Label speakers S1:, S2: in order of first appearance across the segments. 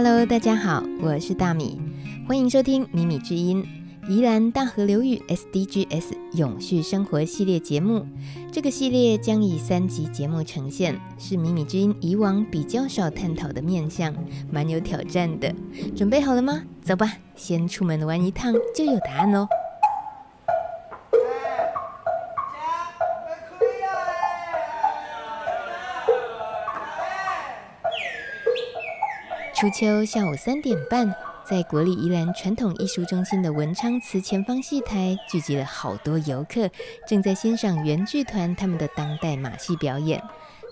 S1: Hello，大家好，我是大米，欢迎收听米米之音宜兰大河流域 SDGs 永续生活系列节目。这个系列将以三集节目呈现，是米米之音以往比较少探讨的面向，蛮有挑战的。准备好了吗？走吧，先出门玩一趟就有答案喽。初秋下午三点半，在国立宜兰传统艺术中心的文昌祠前方戏台，聚集了好多游客，正在欣赏原剧团他们的当代马戏表演。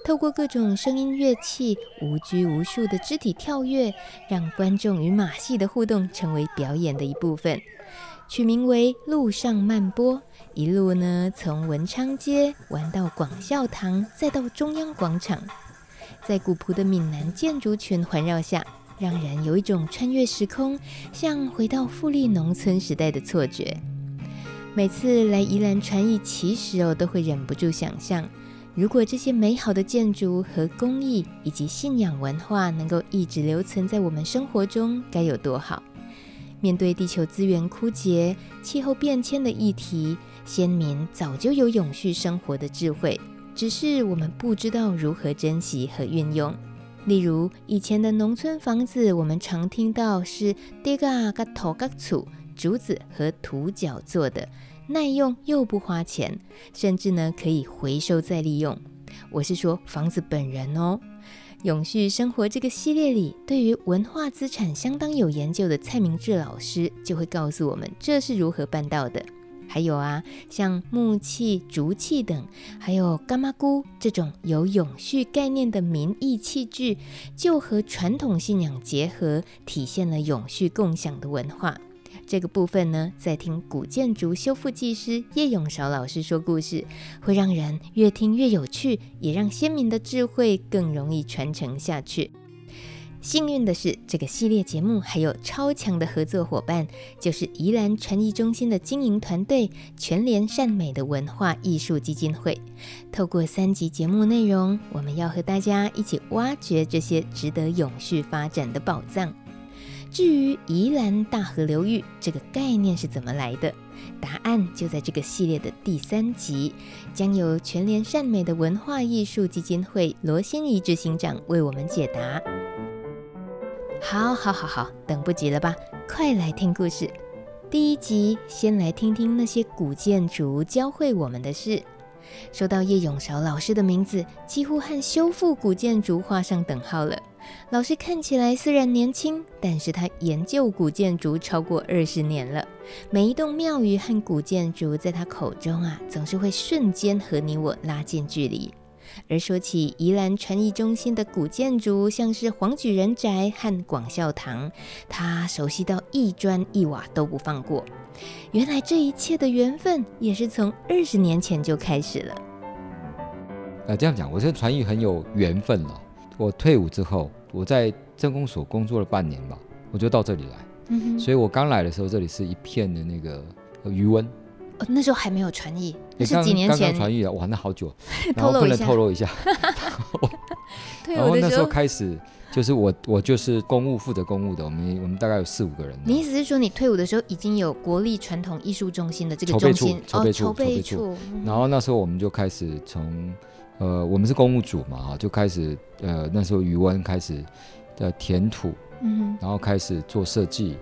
S1: 透过各种声音乐器、无拘无束的肢体跳跃，让观众与马戏的互动成为表演的一部分。取名为“路上漫播”，一路呢从文昌街玩到广孝堂，再到中央广场。在古朴的闽南建筑群环绕下，让人有一种穿越时空，像回到富丽农村时代的错觉。每次来宜兰传艺，其实哦，都会忍不住想象，如果这些美好的建筑和工艺以及信仰文化能够一直留存在我们生活中，该有多好！面对地球资源枯竭、气候变迁的议题，先民早就有永续生活的智慧。只是我们不知道如何珍惜和运用。例如，以前的农村房子，我们常听到是地嘎嘎头嘎厝，竹子和土脚做的，耐用又不花钱，甚至呢可以回收再利用。我是说房子本人哦。永续生活这个系列里，对于文化资产相当有研究的蔡明志老师就会告诉我们，这是如何办到的。还有啊，像木器、竹器等，还有柑仔龟这种有永续概念的民艺器具，就和传统信仰结合，体现了永续共享的文化。这个部分呢，在听古建筑修复技师叶永韶老师说故事，会让人越听越有趣，也让先民的智慧更容易传承下去。幸运的是，这个系列节目还有超强的合作伙伴，就是宜兰传艺中心的经营团队全联善美的文化艺术基金会。透过三集节目内容，我们要和大家一起挖掘这些值得永续发展的宝藏。至于宜兰大河流域这个概念是怎么来的，答案就在这个系列的第三集，将由全联善美的文化艺术基金会罗欣怡执行长为我们解答。好，好，好，好，等不及了吧？快来听故事。第一集，先来听听那些古建筑教会我们的事。说到叶永韶老师的名字，几乎和修复古建筑画上等号了。老师看起来虽然年轻，但是他研究古建筑超过二十年了。每一栋庙宇和古建筑，在他口中啊，总是会瞬间和你我拉近距离。而说起宜兰传艺中心的古建筑，像是黄举人宅和广孝堂，他熟悉到一砖一瓦都不放过。原来这一切的缘分也是从二十年前就开始了。
S2: 呃，这样讲，我跟传艺很有缘分了。我退伍之后，我在政工所工作了半年吧，我就到这里来。嗯哼。所以我刚来的时候，这里是一片的那个鱼塭。
S1: 哦，那时候还没有传艺，那是几年前
S2: 传艺啊，哇，那好久，然后不能透露一下。然后 那时候开始，就是我我就是公务负责公务的，我们我们大概有四五个人。
S1: 你意思是说，你退伍的时候已经有国立传统艺术中心的这个中心
S2: 筹备处，筹备处。然后那时候我们就开始从，呃，我们是公务组嘛，就开始呃那时候余温开始的填土，嗯，然后开始做设计，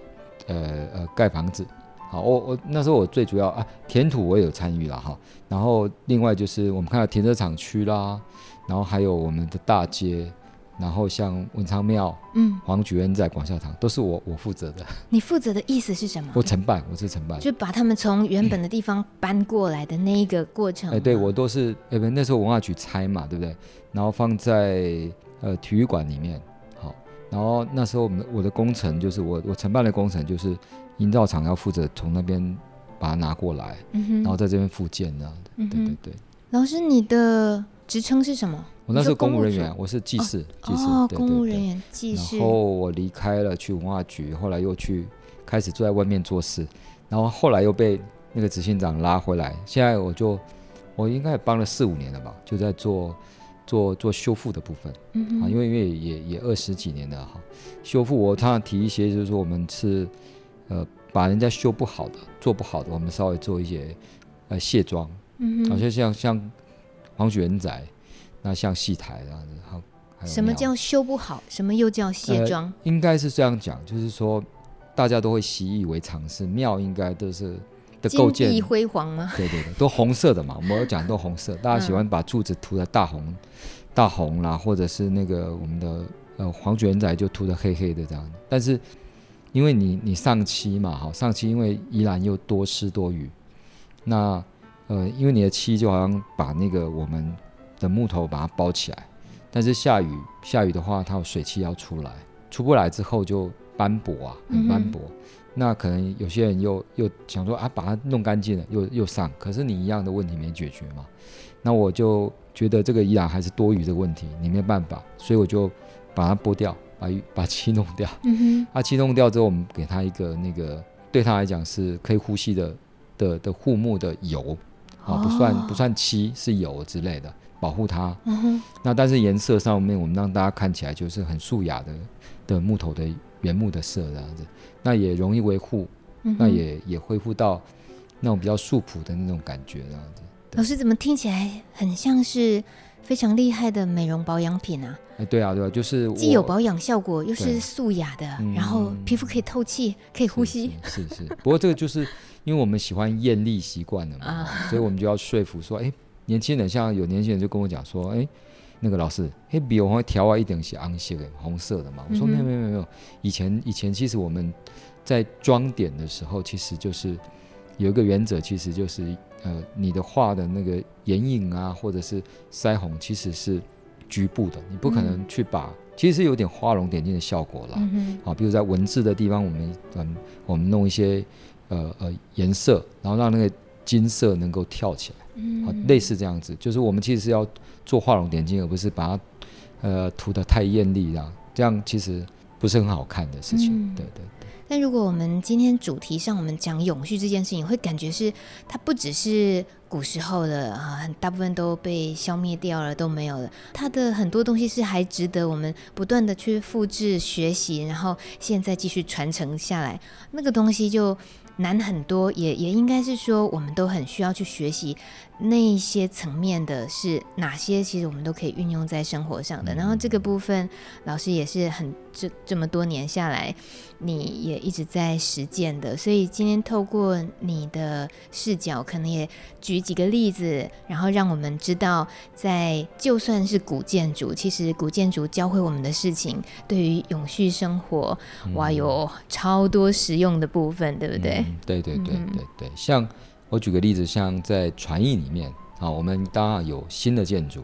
S2: 呃呃盖房子。好，我我那时候我最主要啊，填土我也有参与了哈。然后另外就是我们看到停车场区啦，然后还有我们的大街，然后像文昌庙、嗯，黄举恩在广孝堂，都是我我负责的。
S1: 你负责的意思是什么？
S2: 我承办，我是承办，
S1: 就把他们从原本的地方搬过来的那一个过程。哎、
S2: 欸，对我都是，哎不，那时候文化局拆嘛，对不对？然后放在呃体育馆里面。好，然后那时候我们我的工程就是我我承办的工程就是。营造厂要负责从那边把它拿过来，嗯、然后在这边复建这样的。对对对。
S1: 老师，你的职称是什么？
S2: 我那时候公务人员，我是技师。技师。
S1: 哦，公务人员，技师。
S2: 然后我离开了，去文化局，后来又去开始坐在外面做事，然后后来又被那个执行长拉回来。现在我就我应该也帮了四五年了吧，就在做做做修复的部分，嗯啊，因为因为也也二十几年了哈，修复我常常提一些，就是说我们是呃把人家修不好的、做不好的，我们稍微做一些呃卸妆，嗯，好像像像黄许元载，那像戏台这样子，好，
S1: 什么叫修不好？什么又叫卸妆？呃，
S2: 应该是这样讲，就是说大家都会习以为常，是庙应该都是。的构建
S1: 金碧辉煌吗？
S2: 对对对，都红色的嘛。我们要讲都红色，大家喜欢把柱子涂的大红、嗯、大红啦，或者是那个我们的呃黄卷仔就涂的黑黑的这样。但是因为你你上漆嘛，哈，上漆因为依然又多湿多雨，那呃因为你的漆就好像把那个我们的木头把它包起来，但是下雨下雨的话，它有水汽要出来，出不来之后就斑驳啊，很斑驳。嗯那可能有些人又又想说啊，把它弄干净了，又又上，可是你一样的问题没解决嘛？那我就觉得这个依然还是多余的问题，你没办法，所以我就把它剥掉，把把漆弄掉。嗯哼。啊，漆弄掉之后，我们给他一个那个对他来讲是可以呼吸的的的护木的油啊，不算不算漆，是油之类的，保护它。嗯哼。那但是颜色上面，我们让大家看起来就是很素雅的的木头的。原木的色这样子，那也容易维护，嗯、那也也恢复到那种比较素朴的那种感觉这样子。
S1: 老师怎么听起来很像是非常厉害的美容保养品啊？
S2: 哎，对啊，对啊，就是
S1: 既有保养效果，又是素雅的，然后皮肤可以透气，可以呼吸。
S2: 是是。不过这个就是因为我们喜欢艳丽习惯了嘛，啊、所以我们就要说服说，哎，年轻人像有年轻人就跟我讲说，哎。那个老师，嘿，比我会调啊，一点是昂色的，红色的嘛。我说没有没有没有，以前以前其实我们在装点的时候，其实就是有一个原则，其实就是呃，你的画的那个眼影啊，或者是腮红，其实是局部的，你不可能去把，嗯、其实是有点画龙点睛的效果啦。嗯。啊，比如在文字的地方，我们嗯，我们弄一些呃呃颜色，然后让那个金色能够跳起来，嗯，类似这样子，就是我们其实是要。做画龙点睛，而不是把它，呃，涂得太艳丽啦，这样其实不是很好看的事情。嗯、对对对。
S1: 但如果我们今天主题上我们讲永续这件事情，会感觉是它不只是古时候的啊，很大部分都被消灭掉了，都没有了。它的很多东西是还值得我们不断的去复制学习，然后现在继续传承下来。那个东西就难很多，也也应该是说，我们都很需要去学习。那一些层面的是哪些？其实我们都可以运用在生活上的。然后这个部分，老师也是很这这么多年下来，你也一直在实践的。所以今天透过你的视角，可能也举几个例子，然后让我们知道，在就算是古建筑，其实古建筑教会我们的事情，对于永续生活，哇，有超多实用的部分，对不对？
S2: 嗯、对对对对对，像。我举个例子，像在传艺里面啊，我们当然有新的建筑，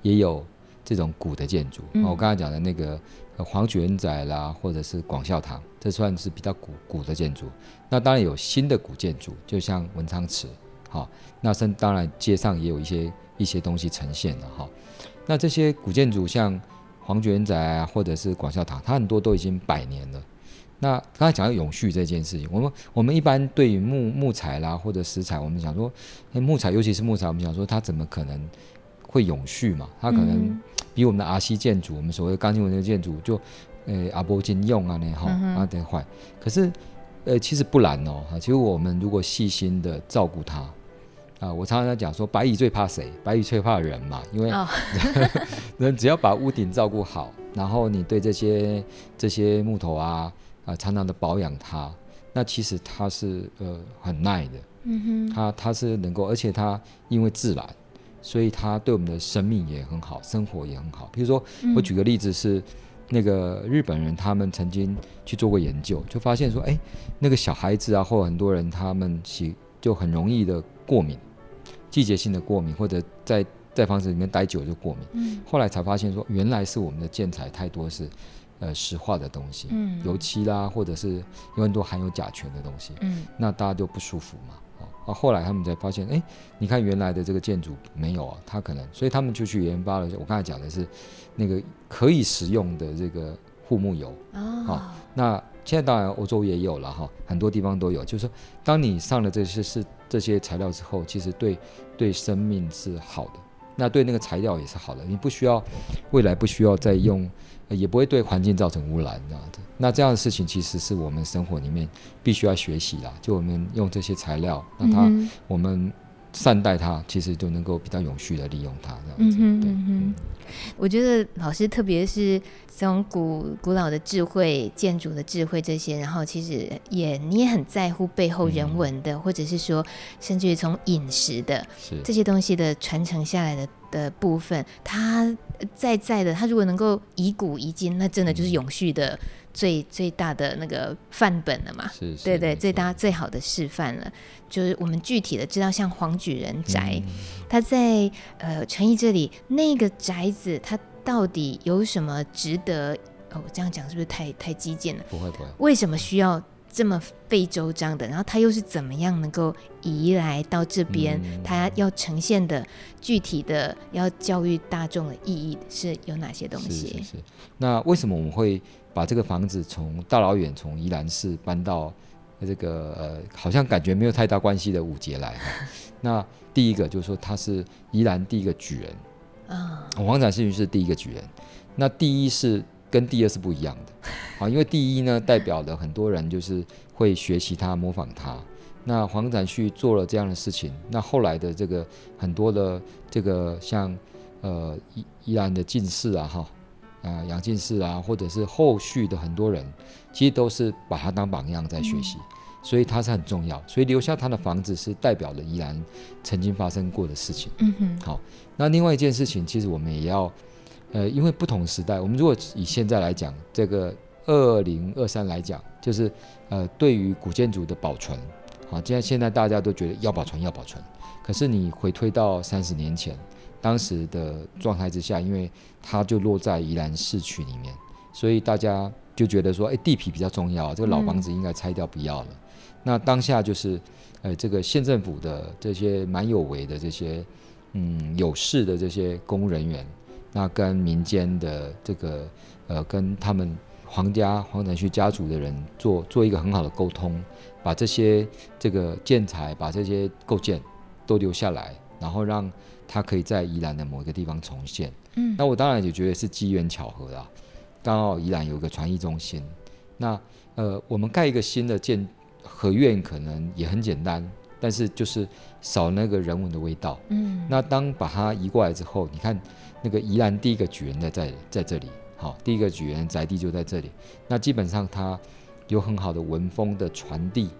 S2: 也有这种古的建筑。嗯、我刚才讲的那个黄举人宅啦，或者是广孝堂，这算是比较古古的建筑。那当然有新的古建筑，就像文昌祠，好，那甚当然街上也有一些一些东西呈现了哈。那这些古建筑，像黄举人宅啊，或者是广孝堂，它很多都已经百年了。那刚才讲到永续这件事情，我们我们一般对于木木材啦或者石材，我们想说，木材尤其是木材，我们想说它怎么可能会永续嘛？它可能比我们的阿西建筑，我们所谓钢筋混凝土建筑，就呃阿波金用啊那哈啊得坏。可是呃其实不然哦，其实我们如果细心的照顾它啊，我常常在讲说，白蚁最怕谁？白蚁最怕人嘛，因为 人只要把屋顶照顾好，然后你对这些这些木头啊。啊，常常的保养它，那其实它是呃很耐的，嗯哼，它它是能够，而且它因为自然，所以它对我们的生命也很好，生活也很好。比如说，我举个例子是，那个日本人他们曾经去做过研究，就发现说，哎，那个小孩子啊，或很多人他们喜就很容易的过敏，季节性的过敏，或者在在房子里面待久就过敏。嗯，后来才发现说，原来是我们的建材太多是。呃，石化的东西，嗯，油漆啦，或者是有很多含有甲醛的东西，嗯，那大家就不舒服嘛，啊，后来他们才发现，哎，你看原来的这个建筑没有啊，它可能，所以他们就去研发了。我刚才讲的是那个可以食用的这个护木油，哦，哦，那现在当然欧洲也有了哈，哦，很多地方都有，就是说，当你上了这些是这些材料之后，其实对对生命是好的，那对那个材料也是好的，你不需要未来不需要再用，也不会对环境造成污染。那这样的事情其实是我们生活里面必须要学习啦。就我们用这些材料，那它、嗯、我们善待它，其实就能够比较永续的利用它这样子。
S1: 嗯哼嗯哼。我觉得老师特别是这种古古老的智慧、建筑的智慧这些，然后其实也你也很在乎背后人文的，嗯、或者是说甚至于从饮食的这些东西的传承下来的的部分，它在在的，它如果能够以古遗今，那真的就是永续的、嗯、最最大的那个范本了嘛？
S2: 是，是
S1: 对对，最大最好的示范了。就是我们具体的知道，像黄举人宅，嗯、它在呃诚毅这里那个宅子，它到底有什么值得？哦，我这样讲是不是太太激进了？
S2: 不会不会。
S1: 为什么需要这么费周章的？然后他又是怎么样能够移来到这边？嗯、它要呈现的具体的要教育大众的意义是有哪些东西？
S2: 是是是。那为什么我们会把这个房子从大老远从宜兰市搬到？这个呃，好像感觉没有太大关系的五节来哈。那第一个就是说，他是宜兰第一个举人啊，黄展新是第一个举人。那第一是跟第二是不一样的啊，因为第一呢，代表了很多人就是会学习他、模仿他。那黄展旭做了这样的事情，那后来的这个很多的这个像呃宜宜兰的进士啊哈。啊，杨进士啊，或者是后续的很多人，其实都是把他当榜样在学习，嗯、所以他是很重要。所以留下他的房子是代表了宜兰曾经发生过的事情。嗯哼。好，那另外一件事情，其实我们也要，呃，因为不同时代，我们如果以现在来讲，这个二零二三来讲，就是呃，对于古建筑的保存，好，现在现在大家都觉得要保存要保存，可是你回推到三十年前。当时的状态之下，因为它就落在宜兰市区里面，所以大家就觉得说，哎，地皮比较重要，这个老房子应该拆掉不要了。那当下就是，呃，这个县政府的这些蛮有为的这些，嗯，有识的这些公务人员，那跟民间的这个，呃，跟他们黄家黄展旭家族的人做做一个很好的沟通，把这些这个建材，把这些构件都留下来，然后让。它可以在宜兰的某一个地方重现，嗯，那我当然也觉得是机缘巧合啦。刚好宜兰有个传艺中心，那呃，我们盖一个新的建合院可能也很简单，但是就是少那个人文的味道，嗯。那当把它移过来之后，你看那个宜兰第一个举人的在在这里，好，第一个举人宅地就在这里，那基本上它有很好的文风的传递，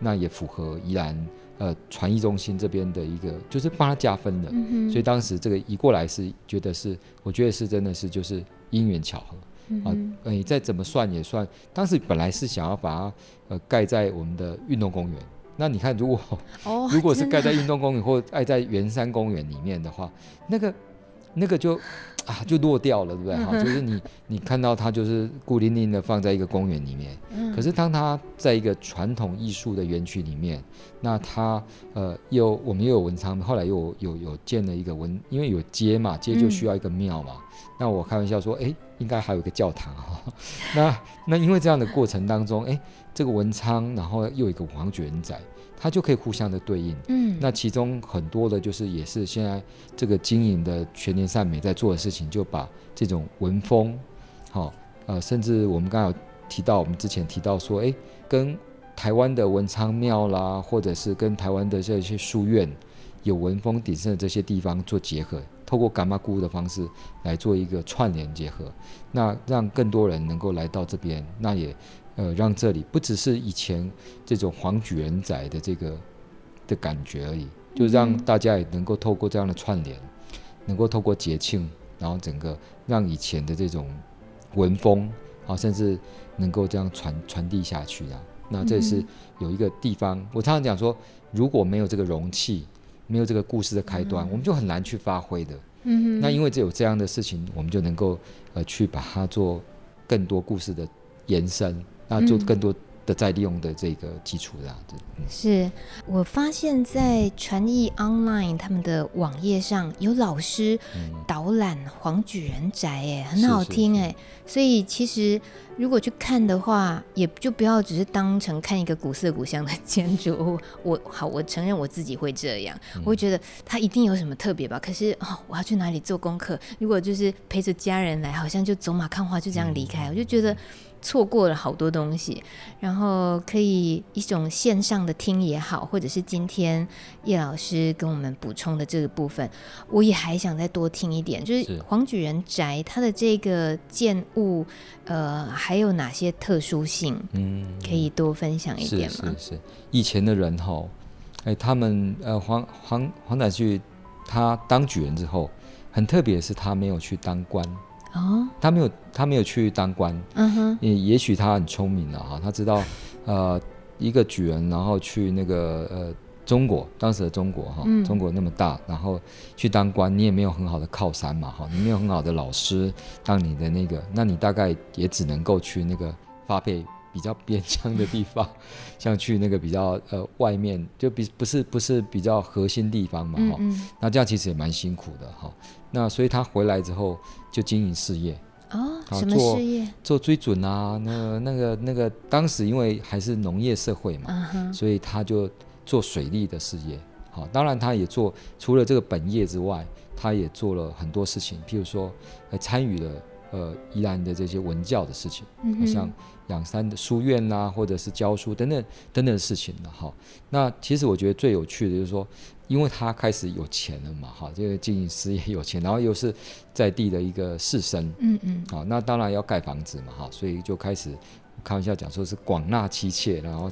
S2: 那也符合宜兰。呃，传艺中心这边的一个就是帮他加分的，嗯、所以当时这个移过来是觉得是，我觉得是真的是就是因缘巧合，啊，你再怎么算也算，当时本来是想要把它呃盖在我们的运动公园，那你看如果、哦、如果是盖在运动公园或盖在圆山公园里面的话，那个那个就。啊，就落掉了，对不对？哈，就是你你看到它就是孤零零的放在一个公园里面，可是当它在一个传统艺术的园区里面，那它呃又我们又有文昌，后来又有有有建了一个文，因为有街嘛，街就需要一个庙嘛。那我开玩笑说，哎，应该还有一个教堂哈。那那因为这样的过程当中，哎，这个文昌，然后又有一个黄举人宅。它就可以互相的对应，嗯，那其中很多的就是也是现在这个经营的全年善美在做的事情，就把这种文风，好、哦，呃，甚至我们刚刚有提到，我们之前提到说，哎，跟台湾的文昌庙啦，或者是跟台湾的这些书院有文风鼎盛的这些地方做结合，透过柑仔龟的方式来做一个串联结合，那让更多人能够来到这边，那也。呃，让这里不只是以前这种黄举人仔的这个的感觉而已，就让大家也能够透过这样的串联，能够透过节庆，然后整个让以前的这种文风，啊，甚至能够这样传传递下去啊。那这是有一个地方，我常常讲说，如果没有这个容器，没有这个故事的开端，我们就很难去发挥的。嗯哼。那因为只有这样的事情，我们就能够呃去把它做更多故事的延伸。那做更多的再利用的这个基础这样子。嗯、
S1: 是我发现，在传艺 online 他们的网页上有老师导览黄举人宅，哎，很好听，哎。所以其实如果去看的话，也就不要只是当成看一个古色古香的建筑物。我好，我承认我自己会这样，我会觉得它一定有什么特别吧。可是哦，我要去哪里做功课？如果就是陪着家人来，好像就走马看花就这样离开，我就觉得。错过了好多东西，然后可以一种线上的听也好，或者是今天叶老师跟我们补充的这个部分，我也还想再多听一点，就是黄举人宅它的这个建物，呃，还有哪些特殊性？嗯，可以多分享一点吗？
S2: 是是是，以前的人哈，哎，他们呃黄黄黄乃旭他当举人之后，很特别的是他没有去当官。哦，他没有，他没有去当官。嗯哼，也也许他很聪明了哈，他知道，呃，一个举人，然后去那个呃中国，当时的中国哈，中国那么大，然后去当官，你也没有很好的靠山嘛哈，你没有很好的老师当你的那个，那你大概也只能够去那个发配比较边疆的地方，像去那个比较呃外面，就比不是不是比较核心地方嘛哈，那这样其实也蛮辛苦的哈。那所以他回来之后就经营事业
S1: 哦，什么事业？
S2: 做追准啊，那、那个那个当时因为还是农业社会嘛，所以他就做水利的事业。好，当然他也做除了这个本业之外，他也做了很多事情，譬如说还参与了呃宜兰的这些文教的事情，像仰山的书院呐、啊，或者是教书等等等等的事情了哈。那其实我觉得最有趣的就是说。因为他开始有钱了嘛，哈，这个经营事业有钱，然后又是在地的一个士绅，嗯嗯，好，那当然要盖房子嘛，哈，所以就开始开玩笑讲说是广纳妻妾，然后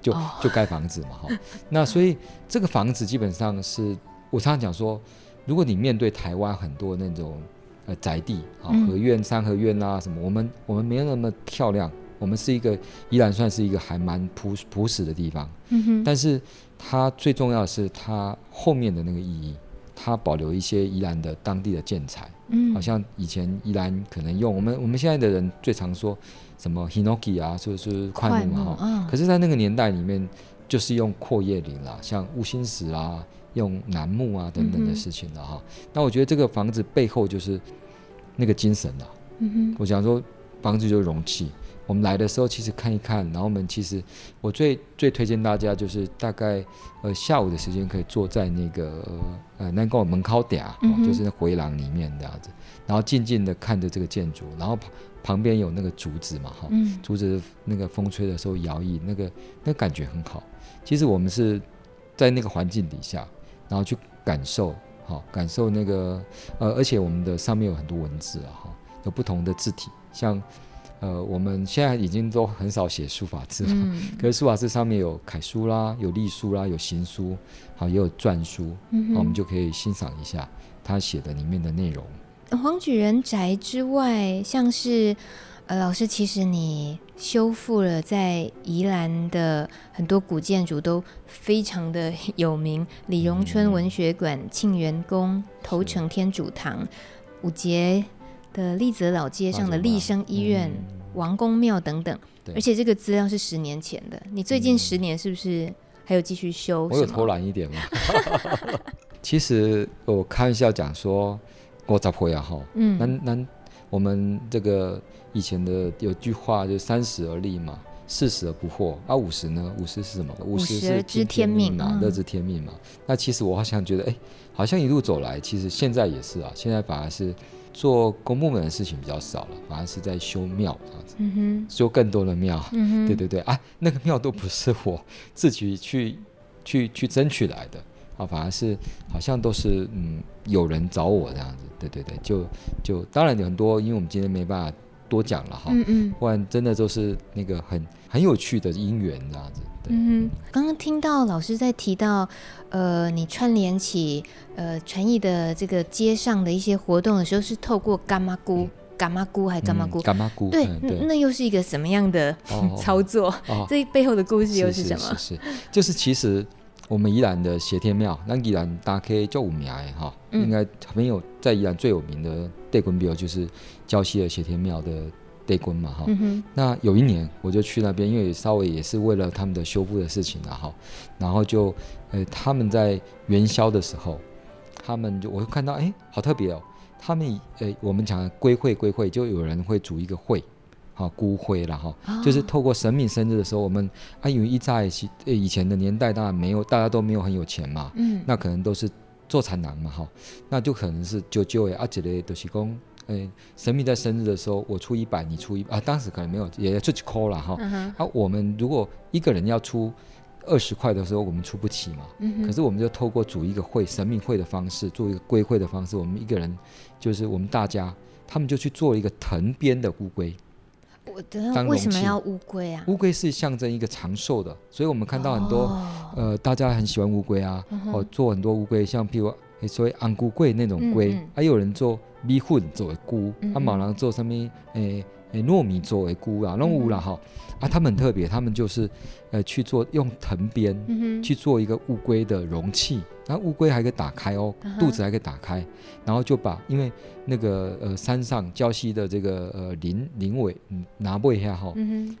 S2: 就就盖房子嘛，哈，哦、那所以这个房子基本上是我常常讲说，如果你面对台湾很多那种呃宅地啊，合院、三合院啊什么，我们我们没有那么漂亮，我们是一个依然算是一个还蛮朴朴实的地方，嗯哼，但是。它最重要的是它后面的那个意义，它保留一些宜兰的当地的建材，嗯，好像以前宜兰可能用我们我们现在的人最常说什么 Hinoki 啊，就是桧木嘛哈，哦、可是，在那个年代里面，就是用阔叶林啦，像乌心石啊，用楠木啊等等的事情了哈。嗯、那我觉得这个房子背后就是那个精神啊，嗯哼，我想说房子就是容器。我们来的时候，其实看一看，然后我们其实我最最推荐大家就是大概呃下午的时间可以坐在那个呃那个门口点啊，嗯、哼就是那回廊里面这样子，然后静静的看着这个建筑，然后旁旁边有那个竹子嘛哈，嗯、竹子那个风吹的时候摇曳，那个那感觉很好。其实我们是在那个环境底下，然后去感受哈，感受那个呃，而且我们的上面有很多文字啊哈，有不同的字体，像。呃，我们现在已经都很少写书法字了，嗯、可是书法字上面有楷书啦，有隶书啦，有行书，好，也有篆书，嗯、我们就可以欣赏一下他写的里面的内容。
S1: 黄举人宅之外，像是呃，老师，其实你修复了在宜兰的很多古建筑，都非常的 有名，李荣春文学馆、庆元宫、头城天主堂、五节。的丽泽老街上的立生医院、嗯、王公庙等等，而且这个资料是十年前的。你最近十年是不是还有继续修？
S2: 我有偷懒一点吗？其实我开玩笑讲说，我咋会啊？哈，嗯，那那我们这个以前的有句话就三十而立嘛，四十而不惑啊，五十呢？五十是什么？五十是知天命嘛，乐知天命嘛。嗯、那其实我好像觉得，哎，好像一路走来，其实现在也是啊，现在反而是。做公部门的事情比较少了，反而是在修庙这样子，嗯、修更多的庙。嗯、对对对啊，那个庙都不是我自己去去去争取来的啊，反而是好像都是嗯有人找我这样子。对对对，就就当然有很多，因为我们今天没办法多讲了哈。嗯嗯，不然真的都是那个很很有趣的因缘这样子。
S1: 嗯哼，刚刚听到老师在提到，呃，你串联起呃传艺的这个街上的一些活动的时候，是透过干妈姑、干妈姑还是柑仔龟？
S2: 柑仔龟，
S1: 对，那又是一个什么样的操作？哦、这背后的故事又是什么？
S2: 是是，是，是，就是其实我们宜兰的斜天庙，那宜兰大家叫五名的哈，应该没有在宜兰最有名的地公庙就是礁溪的斜天庙的。地官嘛哈，嗯、那有一年我就去那边，因为稍微也是为了他们的修复的事情了哈，然后就呃他们在元宵的时候，他们就我会看到哎好特别哦，他们呃我们讲的归会归会，就有人会组一个会，好孤灰了哈，就是透过神明生日的时候，我们啊，因为一在以前的年代当然没有，大家都没有很有钱嘛，嗯，那可能都是做产男嘛哈，那就可能是舅舅诶啊，这类都是讲，诶，神明在生日的时候，我出一百，你出一百啊，当时可能没有，也出去抠了哈，啊，我们如果一个人要出二十块的时候，我们出不起嘛，嗯，可是我们就透过组一个会，神明会的方式，做一个归会的方式，我们一个人就是我们大家，他们就去做一个藤编的乌龟。
S1: 我的为什么要乌龟啊？
S2: 乌龟是象征一个长寿的，所以我们看到很多、哦、呃，大家很喜欢乌龟啊，哦、嗯，做很多乌龟，像譬如所谓安菇龟那种龟，还、嗯。嗯啊、有人做米粉做为菇，嗯嗯啊，某人做什么诶诶糯米做为菇啊，拢有啦哈。啊，他们很特别，他们就是呃去做用藤编、嗯、去做一个乌龟的容器。然后乌龟还可以打开哦，肚子还可以打开，然后就把因为那个呃山上礁溪的这个呃林林尾拿不一下哈，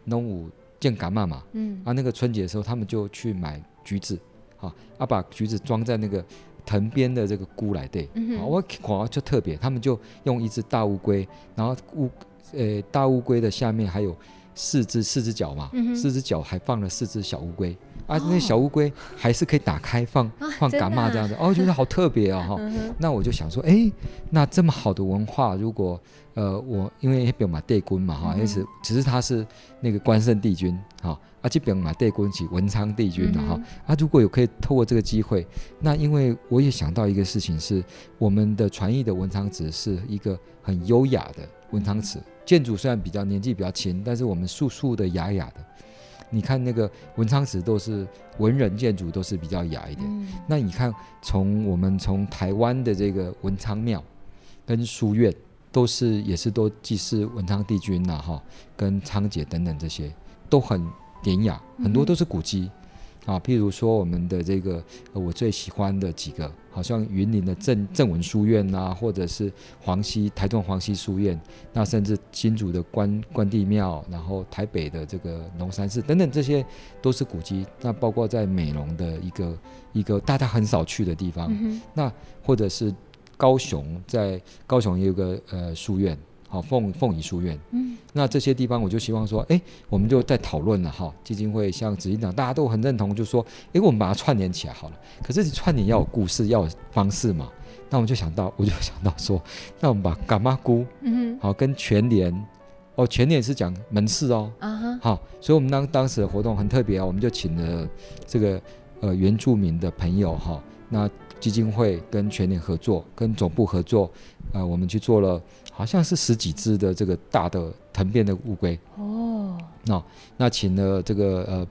S2: 弄五见感冒嘛，嗯，啊那个春节的时候他们就去买橘子，啊啊把橘子装在那个藤编的这个菇来对，啊我看就特别，他们就用一只大乌龟，然后乌呃大乌龟的下面还有四只四只脚嘛，四只脚还放了四只小乌龟。啊，那小乌龟还是可以打开放、哦、放干嘛这样子，哦，觉得好特别哦哈。那我就想说，哎，那这么好的文化，如果呃我因为那边嘛帝君嘛哈，也是其实他是那个关圣帝君哈，啊这边嘛帝君是文昌帝君的哈。啊，如果有可以透过这个机会，那因为我也想到一个事情是，我们的传艺的文昌祠是一个很优雅的文昌祠，建筑虽然比较年纪比较轻，但是我们素素的雅雅的。你看那个文昌祠都是文人建筑，都是比较雅一点。嗯、那你看，从我们从台湾的这个文昌庙跟书院，都是也是都祭祀文昌帝君呐，哈，跟仓颉等等这些都很典雅，很多都是古迹。嗯啊，譬如说我们的这个，我最喜欢的几个，好像云林的正正文书院呐、啊，或者是黄溪台中黄溪书院，那甚至新竹的关关帝庙，然后台北的这个龙山寺等等，这些都是古迹。那包括在美浓的一个一个大家很少去的地方，嗯、那或者是高雄，在高雄也有个呃书院。好，凤凤仪书院，嗯，那这些地方我就希望说，哎，我们就在讨论了哈。基金会像执行长，大家都很认同，就说，哎，我们把它串联起来好了。可是串联要有故事，要有方式嘛。那我们就想到，我就想到说，那我们把干妈姑，嗯好，跟全联，哦，全联是讲门市哦，啊哈，好，所以我们当当时的活动很特别哦，我们就请了这个呃原住民的朋友哈，那基金会跟全联合作，跟总部合作，呃，我们去做了。好像是十几只的这个大的藤编的乌龟哦，那那请了这个呃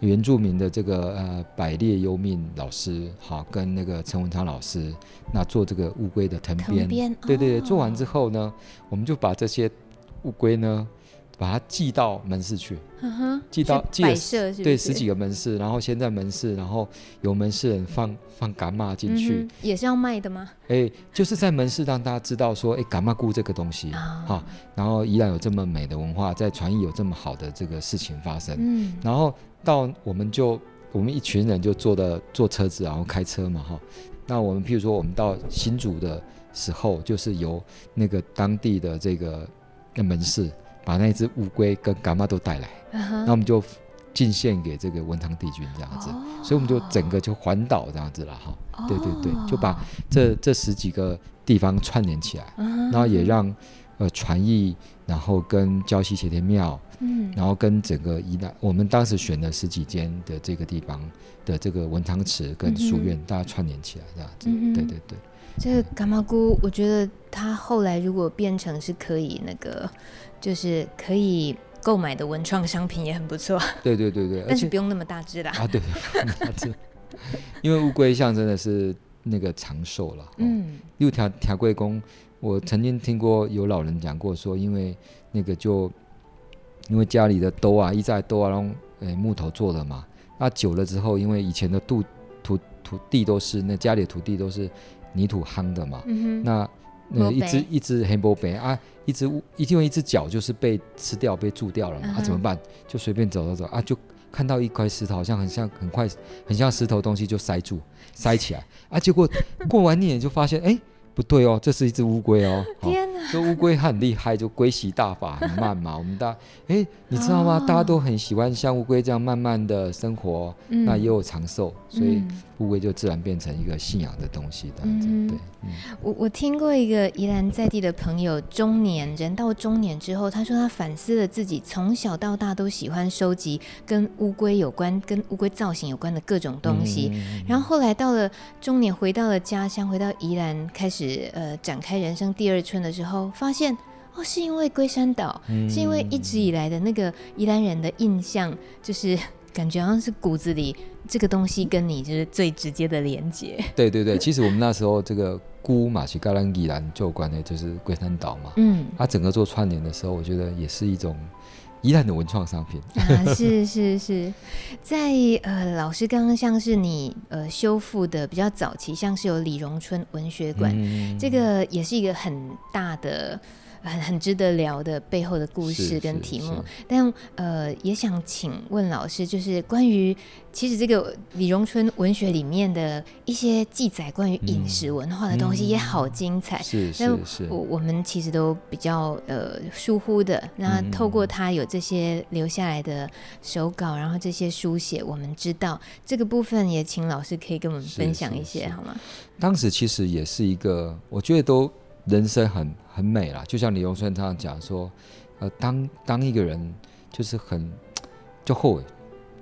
S2: 原住民的这个呃百列优命老师，好跟那个陈文昌老师，那做这个乌龟的藤编，对对对，做完之后呢，我们就把这些乌龟呢。把它寄到门市去，寄到寄了对十几个门市，然后先在门市，然后有门市人放放伽马进去，
S1: 也是要卖的吗？
S2: 哎，就是在门市让大家知道说，哎，伽马菇这个东西，哈，然后依然有这么美的文化，在传艺有这么好的这个事情发生，嗯，然后到我们就我们一群人就坐的坐车子，然后开车嘛，哈，那我们譬如说我们到新竹的时候，就是由那个当地的这个门市。把那只乌龟跟蛤蟆都带来，那、uh huh. 我们就进献给这个文昌帝君这样子，oh. 所以我们就整个就环岛这样子了哈。Oh. 对对对，就把这这十几个地方串联起来，uh huh. 然后也让呃传艺，然后跟交西斜天庙，嗯、uh，huh. 然后跟整个宜兰，我们当时选了十几间的这个地方的这个文昌祠跟书院，uh. 大家串联起来这样子，uh. 对对对。
S1: 这个蛤蟆菇，我觉得它后来如果变成是可以那个。就是可以购买的文创商品也很不错。
S2: 对对对对，
S1: 但是不用那么大只啦。
S2: 啊，对，对，大只。因为乌龟象征的是那个长寿了。嗯。六条条龟公，我曾经听过有老人讲过说，因为那个就因为家里的兜啊，一再兜啊，用诶木头做的嘛。那久了之后，因为以前的土土土地都是那家里的土地都是泥土夯的嘛。嗯哼。那。那一只一只黑波贝啊，一只乌，因为一只脚就是被吃掉、被蛀掉了嘛，uh huh. 啊怎么办？就随便走走走啊，就看到一块石头，好像很像很快很像石头东西就塞住塞起来啊，结果过完年就发现哎、欸、不对哦，这是一只乌龟哦。天哪！就乌龟很厉害，就龟息大法很慢嘛。我们大哎、欸，你知道吗？大家都很喜欢像乌龟这样慢慢的生活，嗯、那也有长寿，所以乌龟就自然变成一个信仰的东西。这样子，对。嗯、
S1: 我我听过一个宜兰在地的朋友，中年人到中年之后，他说他反思了自己从小到大都喜欢收集跟乌龟有关、跟乌龟造型有关的各种东西，嗯、然后后来到了中年，回到了家乡，回到宜兰，开始呃展开人生第二春的时候，发现哦，是因为龟山岛，嗯、是因为一直以来的那个宜兰人的印象，就是 感觉好像是骨子里这个东西跟你就是最直接的连接。
S2: 对对对，其实我们那时候这个。姑马西嘎兰宜兰旧关的，就是龟山岛嘛。嗯，它、啊、整个做串联的时候，我觉得也是一种宜兰的文创商品。
S1: 啊，是是是，在呃，老师刚刚像是你呃修复的比较早期，像是有李荣春文学馆，嗯、这个也是一个很大的。很很值得聊的背后的故事跟题目，但呃也想请问老师，就是关于其实这个李荣春文学里面的一些记载关于饮食文化的东西也好精彩，是是是，我我们其实都比较呃疏忽的，那透过他有这些留下来的手稿，然后这些书写，我们知道。这个部分也请老师可以跟我们分享一些好吗？
S2: 当时其实也是一个，我觉得都。人生很很美啦，就像李荣春这样讲说，呃，当当一个人就是很 就后悔，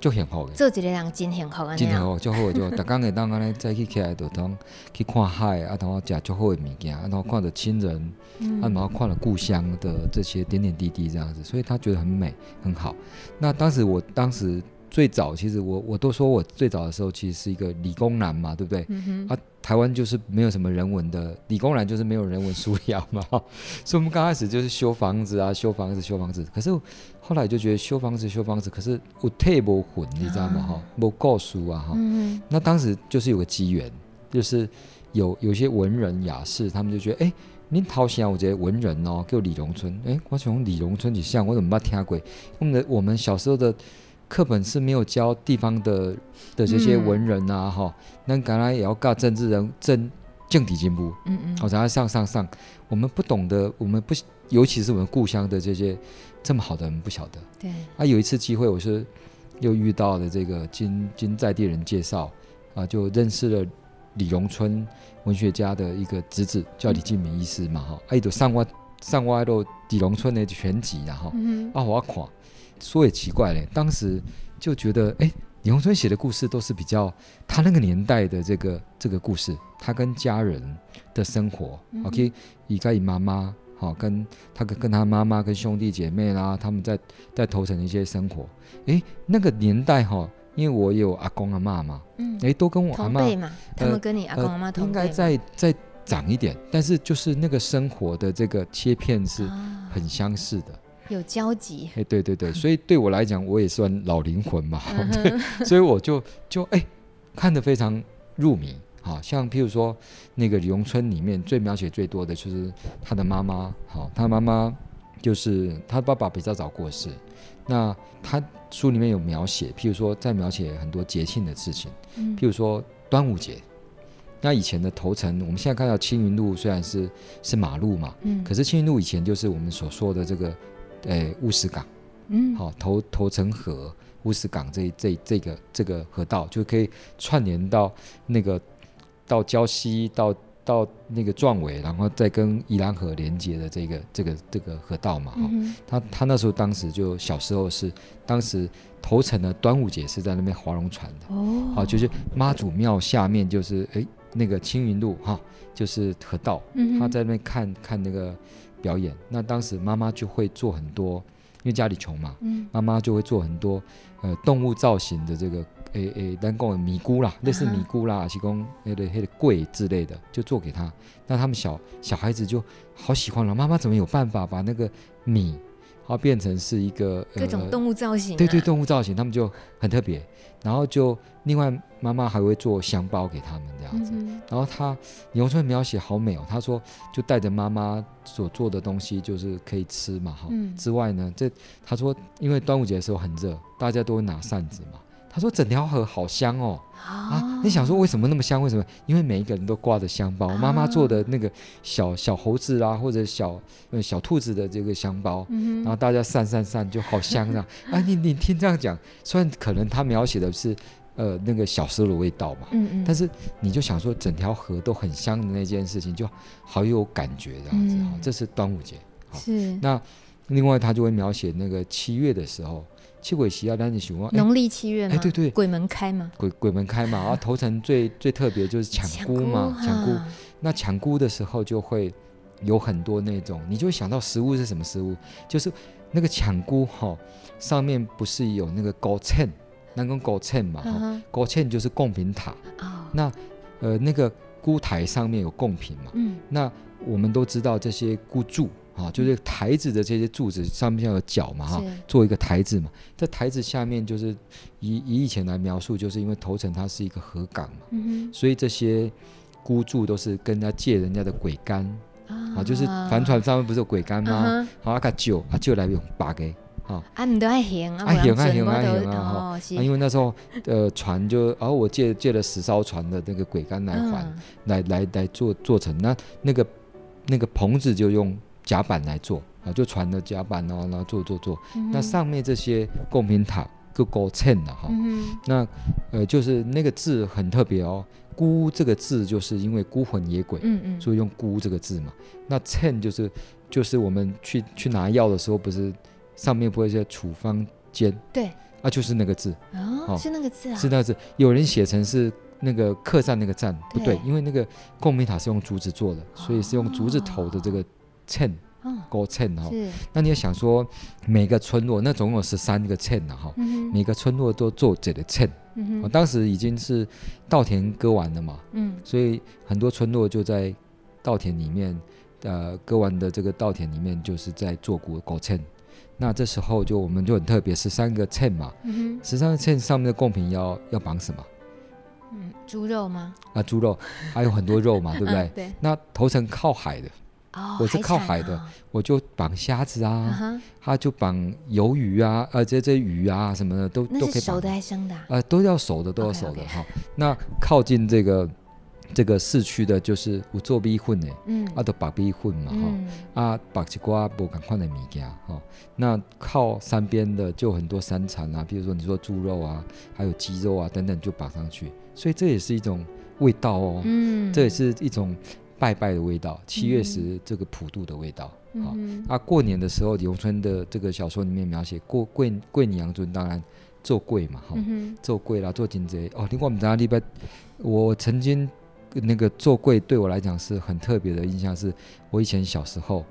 S2: 就很好诶，
S1: 做一个人真幸福啊，
S2: 真幸福，就好就，逐工会当安尼早起起来就当去看海，啊，然后食足好的物件，啊，然后看着亲人，嗯、啊，然后看了故乡的这些点点滴滴这样子，所以他觉得很美很好。那当时我当时。最早其实我我都说我最早的时候其实是一个理工男嘛，对不对？啊，台湾就是没有什么人文的理工男，就是没有人文素养嘛。所以我们刚开始就是修房子啊，修房子，修房子。可是后来就觉得修房子，修房子，可是我太不混，你知道吗？哈、啊，没告诉啊，哈。嗯、那当时就是有个机缘，就是有有些文人雅士，他们就觉得，哎，您陶行我觉得文人哦，叫李荣春。哎，我从李荣春你像我怎么没听过？我们的我们小时候的。课本是没有教地方的的这些文人啊，哈、嗯，那当然也要教政治人政政体进步，嗯嗯，好，然后上上上，我们不懂得，我们不，尤其是我们故乡的这些这么好的人不晓得，对，啊，有一次机会，我是又遇到了这个经经在地人介绍，啊，就认识了李荣春文学家的一个侄子，叫李敬敏医师嘛，哈、嗯，哎，都上过上过都李荣春的全集，然后，嗯、啊，我看。说也奇怪嘞，当时就觉得，哎，李鸿春写的故事都是比较他那个年代的这个这个故事，他跟家人的生活，OK，以该以妈妈，好，跟他跟跟他妈妈跟兄弟姐妹啦，他们在在头城的一些生活，诶，那个年代哈，因为我有阿公阿妈嘛，嗯，诶，都跟我阿妈
S1: 嘛，他们跟你阿公阿妈同辈，
S2: 应该再再长一点，但是就是那个生活的这个切片是很相似的。
S1: 有交集，
S2: 哎，对对对，所以对我来讲，我也算老灵魂嘛，对，所以我就就哎，看得非常入迷，好像譬如说那个李荣春里面最描写最多的就是他的妈妈，好，他妈妈就是他爸爸比较早过世，那他书里面有描写，譬如说在描写很多节庆的事情，譬如说端午节，那以前的头城，我们现在看到青云路虽然是是马路嘛，嗯，可是青云路以前就是我们所说的这个。诶，乌石港，嗯，好，头头城河乌石港这这这个这个河道就可以串联到那个到礁溪到到那个壮尾，然后再跟宜兰河连接的这个这个这个河道嘛，哈、嗯，他他那时候当时就小时候是当时头城的端午节是在那边划龙船的，哦，好，就是妈祖庙下面就是诶那个青云路哈，就是河道，嗯、他在那边看看那个。表演，那当时妈妈就会做很多，因为家里穷嘛，嗯、妈妈就会做很多呃动物造型的这个诶诶，咱讲的米菇啦，类似米菇啦，提供那个那个柜之类的，就做给他。那他们小小孩子就好喜欢了，妈妈怎么有办法把那个米，好变成是一个、呃、
S1: 各种动物造型、啊？
S2: 对对，动物造型，他们就很特别。然后就另外妈妈还会做香包给他们这样子，嗯、然后他李荣春描写好美哦，他说就带着妈妈所做的东西就是可以吃嘛哈，嗯、之外呢这他说因为端午节的时候很热，大家都会拿扇子嘛，他说整条河好香哦。啊，你想说为什么那么香？为什么？因为每一个人都挂着香包，妈妈做的那个小小猴子啊，或者小呃小兔子的这个香包，然后大家散散散就好香啊！啊，你你听这样讲，虽然可能他描写的是呃那个小时候的味道嘛，嗯嗯，但是你就想说整条河都很香的那件事情，就好有感觉这样子哈。这是端午节，
S1: 是
S2: 那另外他就会描写那个七月的时候。七鬼喜啊，但是喜欢
S1: 农历七月嘛，
S2: 哎，对对，
S1: 鬼门开嘛，
S2: 鬼鬼门开嘛，然后头城最最特别就是抢菇嘛，抢菇。那抢菇的时候就会有很多那种，你就会想到食物是什么食物？就是那个抢菇哈，上面不是有那个勾芡，那个勾芡嘛，哈，勾芡就是贡品塔。那呃那个孤台上面有贡品嘛，嗯，那我们都知道这些孤柱。啊，就是台子的这些柱子上面要有脚嘛，哈，做一个台子嘛。这台子下面就是以以以前来描述，就是因为头城它是一个河港嘛，嗯、所以这些孤柱都是跟人家借人家的桅杆啊，就是帆船上面不是有桅杆吗？啊，啊，个旧啊旧来用八个，啊，啊，你都爱行啊，爱行爱行爱行啊，哈，因为那时候呃船就，然后我借借了十艘船的那个桅杆来还，嗯、来来来做做成那那个那个棚子就用。甲板来做啊，就船的甲板哦，然后做做做。嗯、那上面这些贡品塔就勾芡了哈。嗯、那呃，就是那个字很特别哦，“孤”这个字就是因为孤魂野鬼，嗯嗯，所以用“孤”这个字嘛。那芡就是就是我们去去拿药的时候，不是上面不会写处方笺？对，啊，就是那个字
S1: 哦，是那个字啊，
S2: 是那个字。有人写成是那个客栈那个站，不对，因为那个贡品塔是用竹子做的，所以是用竹子头的这个。芡，勾衬哈，那你要想说，每个村落那总共有十三个衬呢哈，每个村落都做这个芡，我当时已经是稻田割完了嘛，嗯，所以很多村落就在稻田里面，呃，割完的这个稻田里面就是在做鼓勾衬，那这时候就我们就很特别，十三个衬嘛，十三个衬上面的贡品要要绑什么？
S1: 嗯，猪肉吗？
S2: 啊，猪肉，还有很多肉嘛，对不对？对。那头城靠海的。我是靠海的，我就绑虾子啊，他就绑鱿鱼啊，呃，这这鱼啊什么的都都可以绑。
S1: 熟的还是生的？
S2: 呃，都要熟的，都要熟的哈。那靠近这个这个市区的，就是有做米粉的，嗯，啊，都绑米粉嘛哈，啊，绑一瓜不赶快的物件哈。那靠山边的就很多山产啊，比如说你说猪肉啊，还有鸡肉啊等等，就绑上去。所以这也是一种味道哦，嗯，这也是一种。拜拜的味道，七月时这个普渡的味道，好、嗯哦、啊。过年的时候，李荣春的这个小说里面描写过贵贵年阳尊，当然做贵嘛，哈、哦，嗯、做贵啦，做金贼哦。另外我们在礼拜，我曾经那个做贵对我来讲是很特别的印象，是我以前小时候，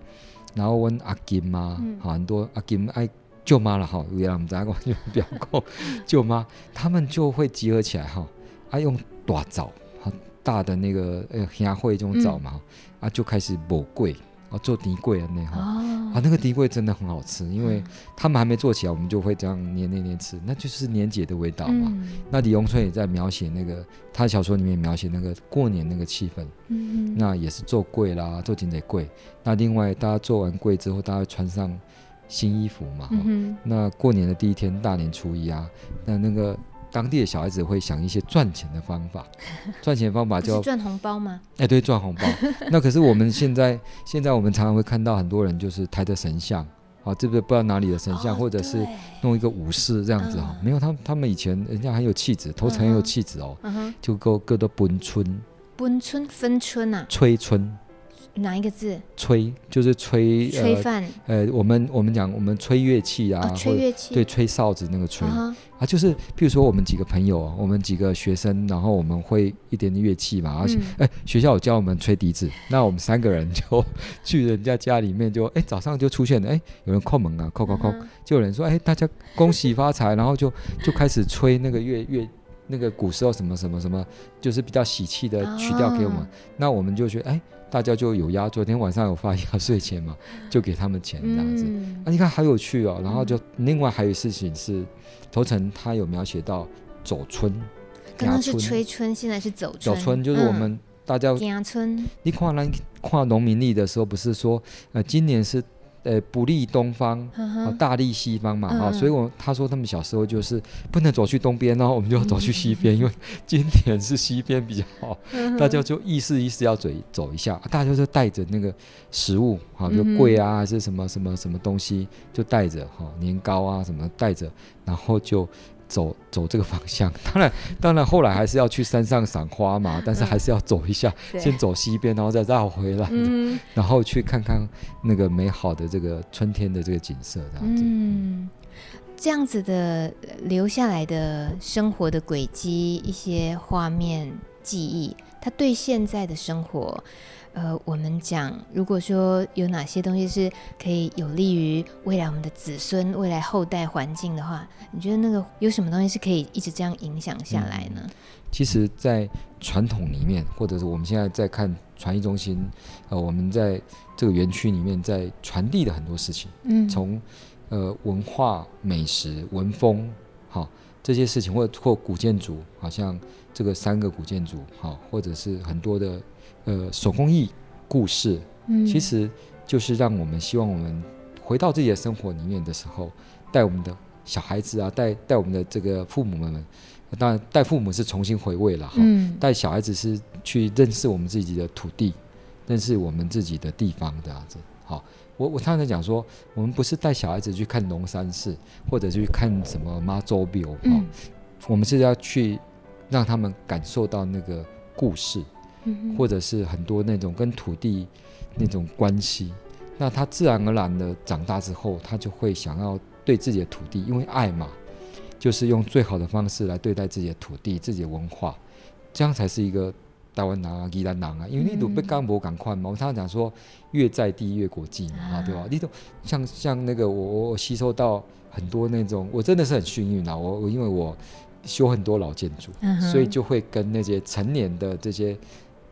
S2: 然后问阿金妈，嗯、很多阿金爱舅妈了哈，有人我们在讲就表哥 舅妈，他们就会集合起来哈，啊用大灶。大的那个呃香会这种枣嘛，嗯、啊就开始磨粿啊做甜粿啊那哈、哦、啊那个甜粿真的很好吃，因为他们还没做起来，我们就会这样捏捏捏吃，那就是年节的味道嘛。嗯、那李荣春也在描写那个他小说里面描写那个过年那个气氛，嗯、那也是做柜啦，做金仔粿。那另外大家做完柜之后，大家会穿上新衣服嘛，嗯、那过年的第一天大年初一啊，那那个。当地的小孩子会想一些赚钱的方法，赚钱方法就
S1: 赚红包吗？
S2: 哎，对，赚红包。那可是我们现在，现在我们常常会看到很多人就是抬着神像，啊，这个不知道哪里的神像，或者是弄一个武士这样子哈。没有，他他们以前人家很有气质，头城很有气质哦，就各各都奔村，
S1: 奔村分村啊，
S2: 催春。
S1: 哪一个字？
S2: 吹就是吹，
S1: 吹饭。
S2: 呃，我们我们讲我们吹乐器啊，吹乐器，对，吹哨子那个吹啊，就是譬如说我们几个朋友，我们几个学生，然后我们会一点点乐器嘛，而且哎，学校有教我们吹笛子，那我们三个人 就去人家家里面，就哎早上就出现了，哎，有人叩门啊，叩叩叩，就有人说，哎，大家恭喜发财，然后就就开始吹那个乐乐那个古时候什么什么什么，就是比较喜气的曲调给我们，那我们就觉得哎。大家就有压，昨天晚上有发压岁钱嘛，就给他们钱这样子。嗯、啊，你看好有趣哦。然后就另外还有事情是，头城他有描写到走春，
S1: 刚刚是吹春，现在是走春。
S2: 走春就是我们。嗯大家，
S1: 春
S2: 你看那看农民历的时候，不是说，呃，今年是呃，不利东方，啊，大利西方嘛，啊，所以我他说他们小时候就是不能走去东边哦，我们就要走去西边，因为今年是西边比较好，大家就意思意思要走走一下，大家就带着那个食物，哈，就贵啊，还是什么什么什么东西，就带着哈，年糕啊什么带着，然后就。走走这个方向，当然当然后来还是要去山上赏花嘛，但是还是要走一下，嗯、先走西边，然后再绕回来，嗯、然后去看看那个美好的这个春天的这个景色，这样子。
S1: 嗯，这样子的留下来的生活的轨迹，一些画面记忆，它对现在的生活。呃，我们讲，如果说有哪些东西是可以有利于未来我们的子孙、未来后代环境的话，你觉得那个有什么东西是可以一直这样影响下来呢？嗯、
S2: 其实，在传统里面，或者是我们现在在看传艺中心，呃，我们在这个园区里面在传递的很多事情，嗯，从呃文化、美食、文风，好这些事情，或或古建筑，好像这个三个古建筑，好，或者是很多的。呃，手工艺故事，嗯，其实就是让我们希望我们回到自己的生活里面的时候，带我们的小孩子啊，带带我们的这个父母们，当然带父母是重新回味了哈，嗯，带小孩子是去认识我们自己的土地，认识我们自己的地方这样子。好，我我常常讲说，我们不是带小孩子去看龙山寺，或者去看什么妈祖庙，哈，嗯，我们是要去让他们感受到那个故事。或者是很多那种跟土地那种关系，那他自然而然的长大之后，他就会想要对自己的土地，因为爱嘛，就是用最好的方式来对待自己的土地、自己的文化，这样才是一个台湾人啊、宜兰人啊。因为你都被干部赶快嘛，我常常讲说，越在地越国际嘛，啊，对吧？你都像像那个我我吸收到很多那种，我真的是很幸运啊，我我因为我修很多老建筑，所以就会跟那些成年的这些。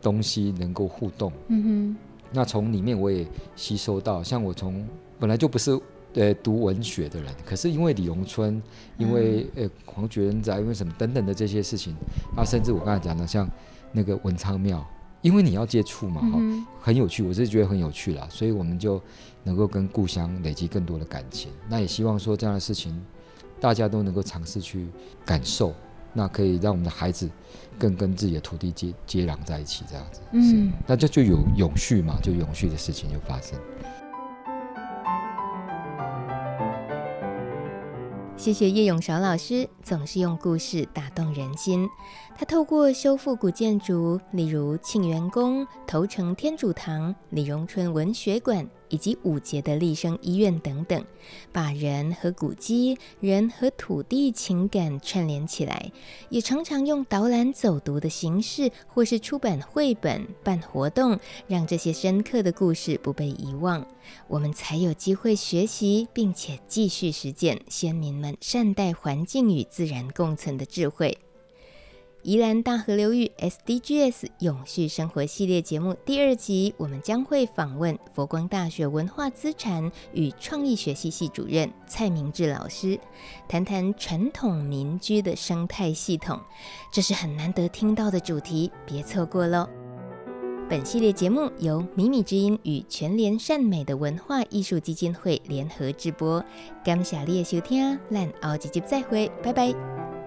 S2: 东西能够互动，嗯哼，那从里面我也吸收到，像我从本来就不是呃读文学的人，可是因为李荣春，因为呃黄觉人宅，因为什么等等的这些事情，啊，甚至我刚才讲的像那个文昌庙，因为你要接触嘛，哈、嗯，很有趣，我是觉得很有趣啦，所以我们就能够跟故乡累积更多的感情，那也希望说这样的事情大家都能够尝试去感受。那可以让我们的孩子更跟自己的土地接接壤在一起，这样子，嗯，那这就有永续嘛，就永续的事情就发生。
S1: 谢谢叶永韶老师，总是用故事打动人心。他透过修复古建筑，例如庆元宫、头城天主堂、李荣春文学馆以及五节的立生医院等等，把人和古迹、人和土地情感串联起来，也常常用导览走读的形式，或是出版绘本、办活动，让这些深刻的故事不被遗忘。我们才有机会学习，并且继续实践先民们善待环境与自然共存的智慧。宜兰大河流域 SDGs 永续生活系列节目第二集，我们将会访问佛光大学文化资产与创意学系系主任蔡明志老师，谈谈传统民居的生态系统。这是很难得听到的主题，别错过喽！本系列节目由米米之音与全联善美的文化艺术基金会联合制播。感谢你的收听，咱后一集再会，拜拜。